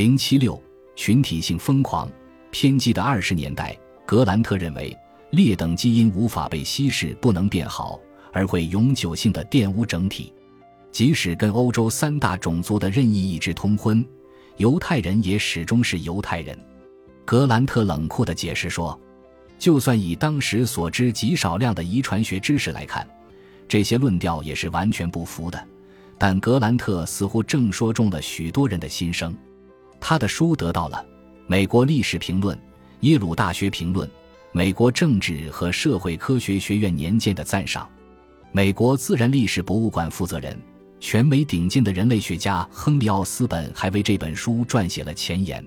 零七六群体性疯狂偏激的二十年代，格兰特认为劣等基因无法被稀释，不能变好，而会永久性的玷污整体。即使跟欧洲三大种族的任意一致通婚，犹太人也始终是犹太人。格兰特冷酷的解释说：“就算以当时所知极少量的遗传学知识来看，这些论调也是完全不符的。”但格兰特似乎正说中了许多人的心声。他的书得到了《美国历史评论》《耶鲁大学评论》《美国政治和社会科学学院年鉴》的赞赏。美国自然历史博物馆负责人。全美顶尖的人类学家亨利·奥斯本还为这本书撰写了前言。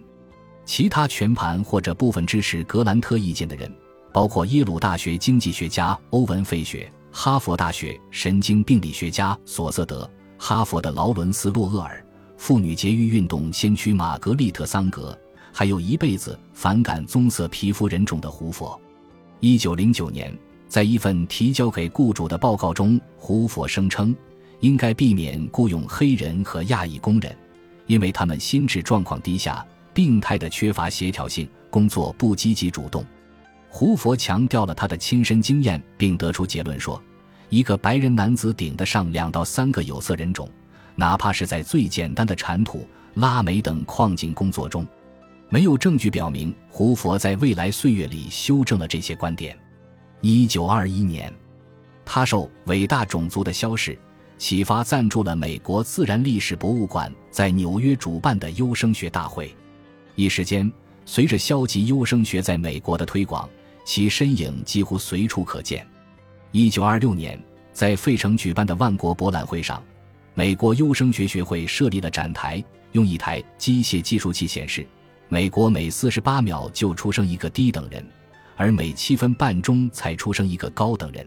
其他全盘或者部分支持格兰特意见的人，包括耶鲁大学经济学家欧文·费雪、哈佛大学神经病理学家索瑟德、哈佛的劳伦斯·洛厄尔、妇女节育运动先驱玛格丽特·桑格，还有一辈子反感棕色皮肤人种的胡佛。一九零九年，在一份提交给雇主的报告中，胡佛声称。应该避免雇佣黑人和亚裔工人，因为他们心智状况低下、病态的缺乏协调性，工作不积极主动。胡佛强调了他的亲身经验，并得出结论说，一个白人男子顶得上两到三个有色人种，哪怕是在最简单的铲土、拉煤等矿井工作中。没有证据表明胡佛在未来岁月里修正了这些观点。一九二一年，他受《伟大种族的消逝》。启发赞助了美国自然历史博物馆在纽约主办的优生学大会。一时间，随着消极优生学在美国的推广，其身影几乎随处可见。一九二六年，在费城举办的万国博览会上，美国优生学学会设立了展台，用一台机械计数器显示，美国每四十八秒就出生一个低等人，而每七分半钟才出生一个高等人。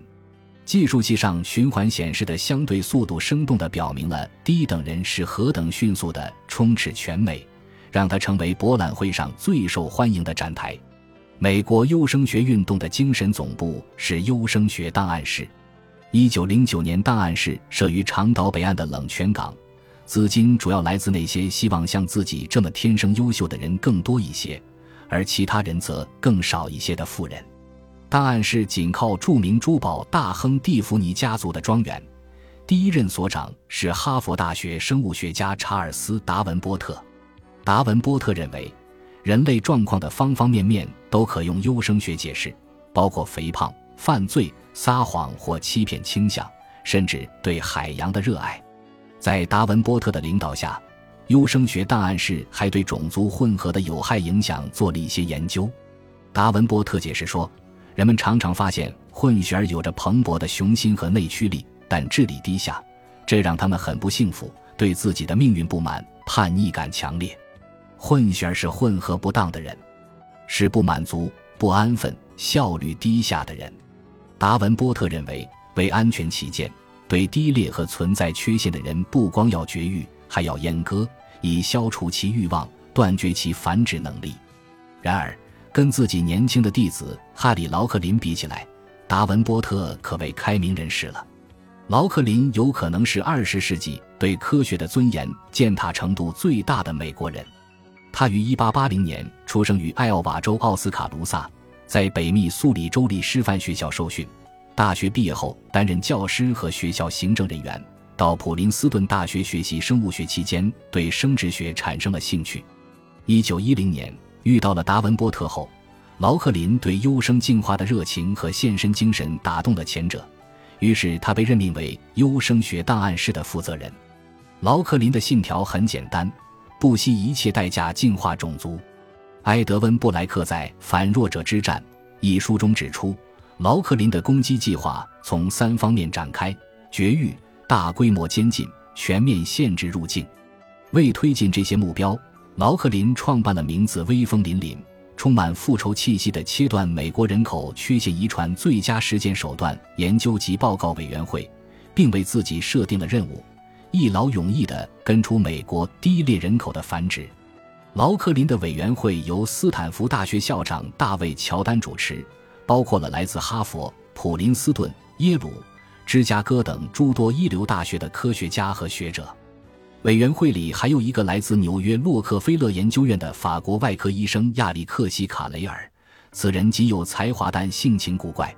计数器上循环显示的相对速度，生动地表明了低等人是何等迅速地充斥全美，让它成为博览会上最受欢迎的展台。美国优生学运动的精神总部是优生学档案室。一九零九年，档案室设于长岛北岸的冷泉港，资金主要来自那些希望像自己这么天生优秀的人更多一些，而其他人则更少一些的富人。档案室紧靠著名珠宝大亨蒂芙尼家族的庄园，第一任所长是哈佛大学生物学家查尔斯·达文波特。达文波特认为，人类状况的方方面面都可用优生学解释，包括肥胖、犯罪、撒谎或欺骗倾向，甚至对海洋的热爱。在达文波特的领导下，优生学档案室还对种族混合的有害影响做了一些研究。达文波特解释说。人们常常发现混血儿有着蓬勃的雄心和内驱力，但智力低下，这让他们很不幸福，对自己的命运不满，叛逆感强烈。混血儿是混合不当的人，是不满足、不安分、效率低下的人。达文波特认为，为安全起见，对低劣和存在缺陷的人不光要绝育，还要阉割，以消除其欲望，断绝其繁殖能力。然而。跟自己年轻的弟子哈里·劳克林比起来，达文波特可谓开明人士了。劳克林有可能是二十世纪对科学的尊严践踏程度最大的美国人。他于1880年出生于艾奥瓦州奥斯卡卢萨，在北密苏里州立师范学校受训。大学毕业后担任教师和学校行政人员。到普林斯顿大学学习生物学期间，对生殖学产生了兴趣。1910年。遇到了达文波特后，劳克林对优生进化的热情和献身精神打动了前者，于是他被任命为优生学档案室的负责人。劳克林的信条很简单：不惜一切代价进化种族。埃德温·布莱克在《反弱者之战》一书中指出，劳克林的攻击计划从三方面展开：绝育、大规模监禁、全面限制入境。为推进这些目标。劳克林创办了名字威风凛凛、充满复仇气息的切断美国人口缺陷遗传最佳实践手段研究及报告委员会，并为自己设定了任务：一劳永逸地根除美国低劣人口的繁殖。劳克林的委员会由斯坦福大学校长大卫·乔丹主持，包括了来自哈佛、普林斯顿、耶鲁、芝加哥等诸多一流大学的科学家和学者。委员会里还有一个来自纽约洛克菲勒研究院的法国外科医生亚历克西·卡雷尔，此人极有才华，但性情古怪。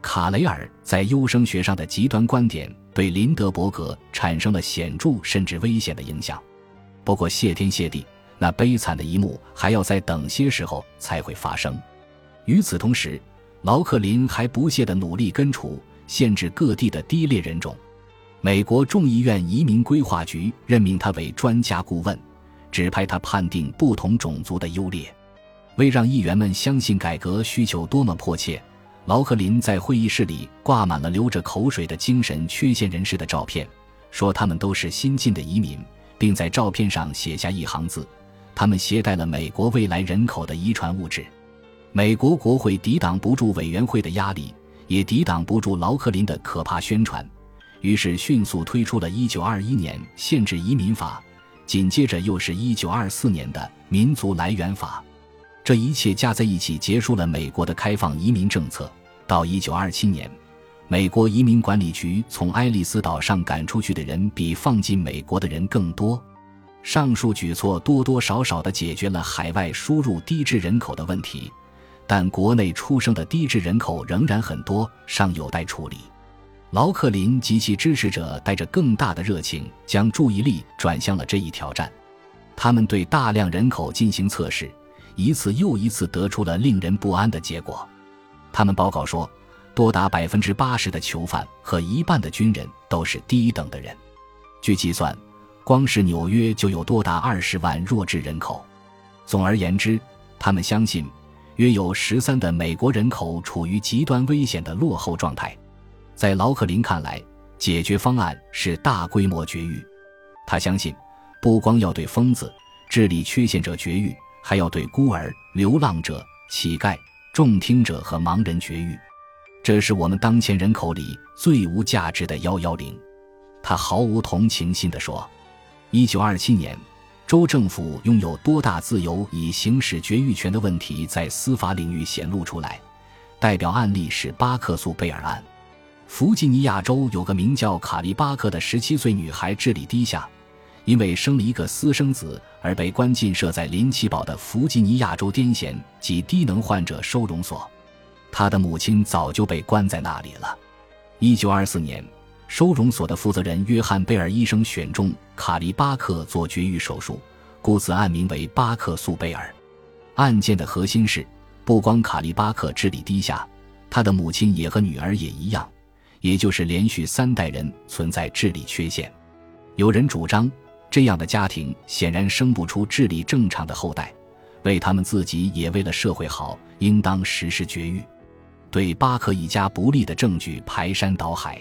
卡雷尔在优生学上的极端观点对林德伯格产生了显著甚至危险的影响。不过谢天谢地，那悲惨的一幕还要再等些时候才会发生。与此同时，劳克林还不懈地努力根除、限制各地的低劣人种。美国众议院移民规划局任命他为专家顾问，指派他判定不同种族的优劣。为让议员们相信改革需求多么迫切，劳克林在会议室里挂满了流着口水的精神缺陷人士的照片，说他们都是新进的移民，并在照片上写下一行字：“他们携带了美国未来人口的遗传物质。”美国国会抵挡不住委员会的压力，也抵挡不住劳克林的可怕宣传。于是迅速推出了1921年限制移民法，紧接着又是一九二四年的民族来源法，这一切加在一起结束了美国的开放移民政策。到1927年，美国移民管理局从爱丽丝岛上赶出去的人比放进美国的人更多。上述举措多多少少地解决了海外输入低质人口的问题，但国内出生的低质人口仍然很多，尚有待处理。劳克林及其支持者带着更大的热情，将注意力转向了这一挑战。他们对大量人口进行测试，一次又一次得出了令人不安的结果。他们报告说，多达百分之八十的囚犯和一半的军人都是低等的人。据计算，光是纽约就有多达二十万弱智人口。总而言之，他们相信，约有十三的美国人口处于极端危险的落后状态。在劳克林看来，解决方案是大规模绝育。他相信，不光要对疯子、智力缺陷者绝育，还要对孤儿、流浪者、乞丐、重听者和盲人绝育。这是我们当前人口里最无价值的幺幺零。他毫无同情心地说：“一九二七年，州政府拥有多大自由以行使绝育权的问题在司法领域显露出来。代表案例是巴克诉贝尔案。”弗吉尼亚州有个名叫卡利巴克的十七岁女孩智力低下，因为生了一个私生子而被关进设在林奇堡的弗吉尼亚州癫痫及低能患者收容所。她的母亲早就被关在那里了。一九二四年，收容所的负责人约翰贝尔医生选中卡利巴克做绝育手术，故此案名为巴克诉贝尔。案件的核心是，不光卡利巴克智力低下，他的母亲也和女儿也一样。也就是连续三代人存在智力缺陷，有人主张这样的家庭显然生不出智力正常的后代，为他们自己也为了社会好，应当实施绝育。对巴克一家不利的证据排山倒海，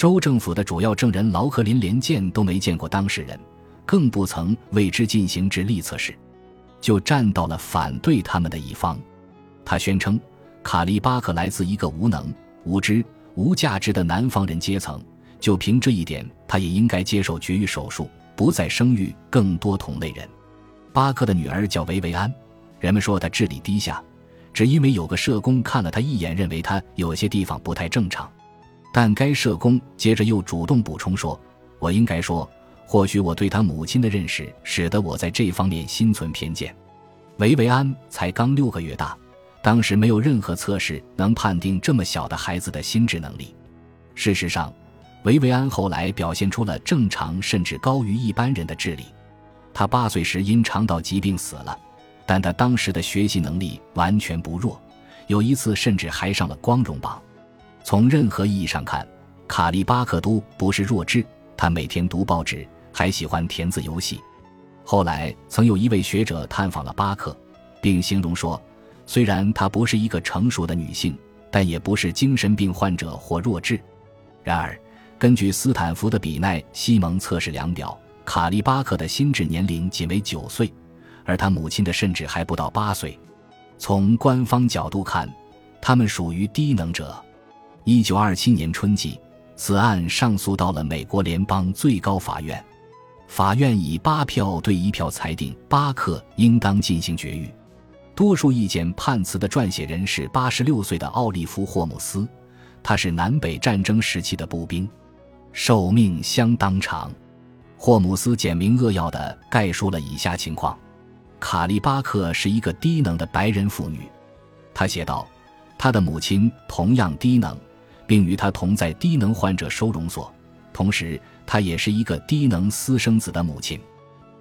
州政府的主要证人劳克林连见都没见过当事人，更不曾为之进行智力测试，就站到了反对他们的一方。他宣称，卡利巴克来自一个无能无知。无价值的南方人阶层，就凭这一点，他也应该接受绝育手术，不再生育更多同类人。巴克的女儿叫维维安，人们说她智力低下，只因为有个社工看了她一眼，认为她有些地方不太正常。但该社工接着又主动补充说：“我应该说，或许我对他母亲的认识，使得我在这方面心存偏见。”维维安才刚六个月大。当时没有任何测试能判定这么小的孩子的心智能力。事实上，维维安后来表现出了正常甚至高于一般人的智力。他八岁时因肠道疾病死了，但他当时的学习能力完全不弱，有一次甚至还上了光荣榜。从任何意义上看，卡利巴克都不是弱智。他每天读报纸，还喜欢填字游戏。后来曾有一位学者探访了巴克，并形容说。虽然她不是一个成熟的女性，但也不是精神病患者或弱智。然而，根据斯坦福的比奈西蒙测试量表，卡利巴克的心智年龄仅为九岁，而他母亲的甚至还不到八岁。从官方角度看，他们属于低能者。一九二七年春季，此案上诉到了美国联邦最高法院，法院以八票对一票裁定巴克应当进行绝育。多数意见判词的撰写人是八十六岁的奥利弗·霍姆斯，他是南北战争时期的步兵，寿命相当长。霍姆斯简明扼要地概述了以下情况：卡利巴克是一个低能的白人妇女，他写道，她的母亲同样低能，并与他同在低能患者收容所，同时他也是一个低能私生子的母亲。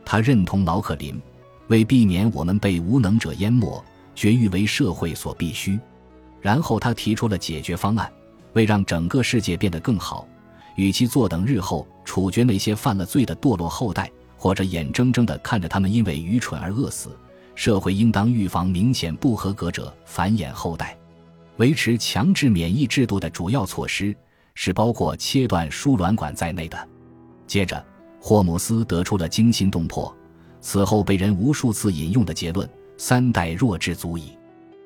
他认同劳克林，为避免我们被无能者淹没，绝育为社会所必须。然后他提出了解决方案，为让整个世界变得更好。与其坐等日后处决那些犯了罪的堕落后代，或者眼睁睁地看着他们因为愚蠢而饿死，社会应当预防明显不合格者繁衍后代。维持强制免疫制度的主要措施是包括切断输卵管在内的。接着，霍姆斯得出了惊心动魄、此后被人无数次引用的结论：三代弱智足矣。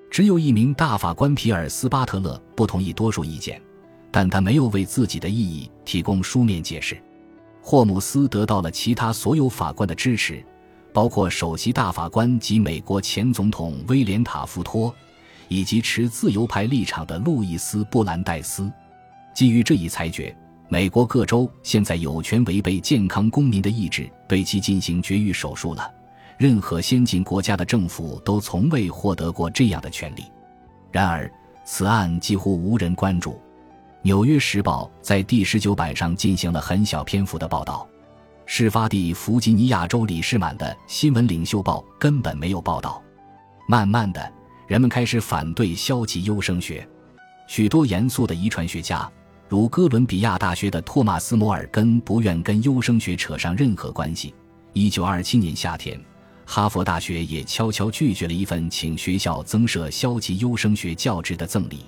只有一名大法官皮尔斯巴特勒不同意多数意见。但他没有为自己的异议提供书面解释。霍姆斯得到了其他所有法官的支持，包括首席大法官及美国前总统威廉塔夫托，以及持自由派立场的路易斯布兰代斯。基于这一裁决，美国各州现在有权违背健康公民的意志对其进行绝育手术了。任何先进国家的政府都从未获得过这样的权利。然而，此案几乎无人关注。《纽约时报》在第十九版上进行了很小篇幅的报道，事发地弗吉尼亚州里士满的新闻领袖报根本没有报道。慢慢的，人们开始反对消极优生学。许多严肃的遗传学家，如哥伦比亚大学的托马斯·摩尔根，不愿跟优生学扯上任何关系。一九二七年夏天，哈佛大学也悄悄拒绝了一份请学校增设消极优生学教职的赠礼。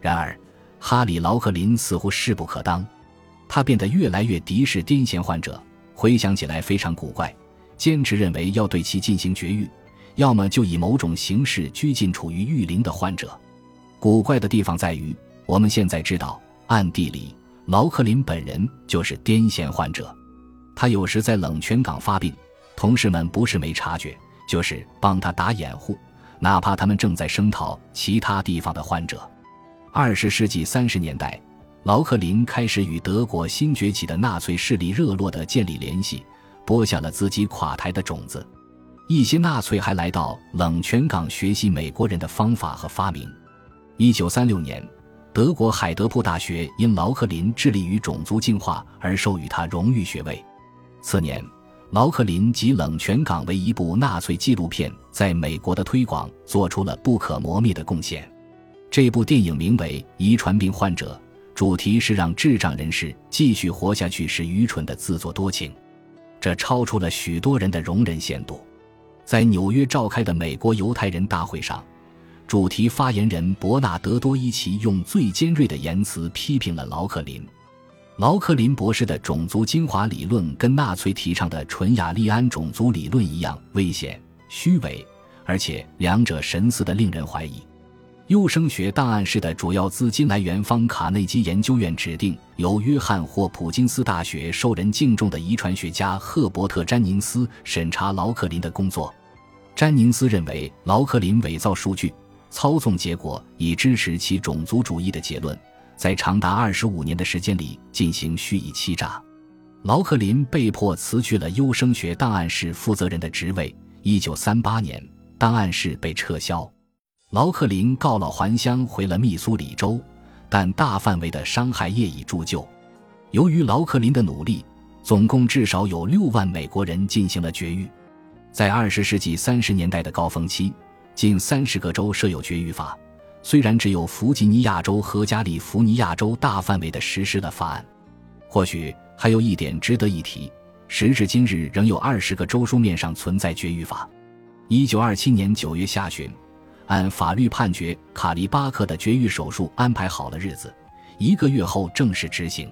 然而，哈里·劳克林似乎势不可当，他变得越来越敌视癫痫患者。回想起来非常古怪，坚持认为要对其进行绝育，要么就以某种形式拘禁处于育龄的患者。古怪的地方在于，我们现在知道，暗地里劳克林本人就是癫痫患者。他有时在冷泉港发病，同事们不是没察觉，就是帮他打掩护，哪怕他们正在声讨其他地方的患者。二十世纪三十年代，劳克林开始与德国新崛起的纳粹势力热络地建立联系，播下了自己垮台的种子。一些纳粹还来到冷泉港学习美国人的方法和发明。一九三六年，德国海德堡大学因劳克林致力于种族进化而授予他荣誉学位。次年，劳克林及冷泉港为一部纳粹纪录片在美国的推广做出了不可磨灭的贡献。这部电影名为《遗传病患者》，主题是让智障人士继续活下去是愚蠢的自作多情，这超出了许多人的容忍限度。在纽约召开的美国犹太人大会上，主题发言人伯纳德多伊奇用最尖锐的言辞批评了劳克林。劳克林博士的种族精华理论跟纳粹提倡的纯雅利安种族理论一样危险、虚伪，而且两者神似的令人怀疑。优生学档案室的主要资金来源方卡内基研究院指定由约翰霍普金斯大学受人敬重的遗传学家赫伯特詹宁斯审查劳克林的工作。詹宁斯认为劳克林伪造数据、操纵结果以支持其种族主义的结论，在长达二十五年的时间里进行蓄意欺诈。劳克林被迫辞去了优生学档案室负责人的职位。一九三八年，档案室被撤销。劳克林告老还乡，回了密苏里州，但大范围的伤害业已铸就。由于劳克林的努力，总共至少有六万美国人进行了绝育。在二十世纪三十年代的高峰期，近三十个州设有绝育法，虽然只有弗吉尼亚州和加利福尼亚州大范围的实施了法案。或许还有一点值得一提：时至今日，仍有二十个州书面上存在绝育法。一九二七年九月下旬。按法律判决，卡利巴克的绝育手术安排好了日子，一个月后正式执行。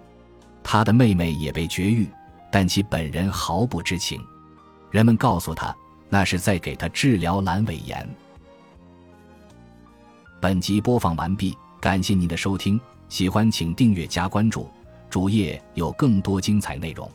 他的妹妹也被绝育，但其本人毫不知情。人们告诉他，那是在给他治疗阑尾炎。本集播放完毕，感谢您的收听，喜欢请订阅加关注，主页有更多精彩内容。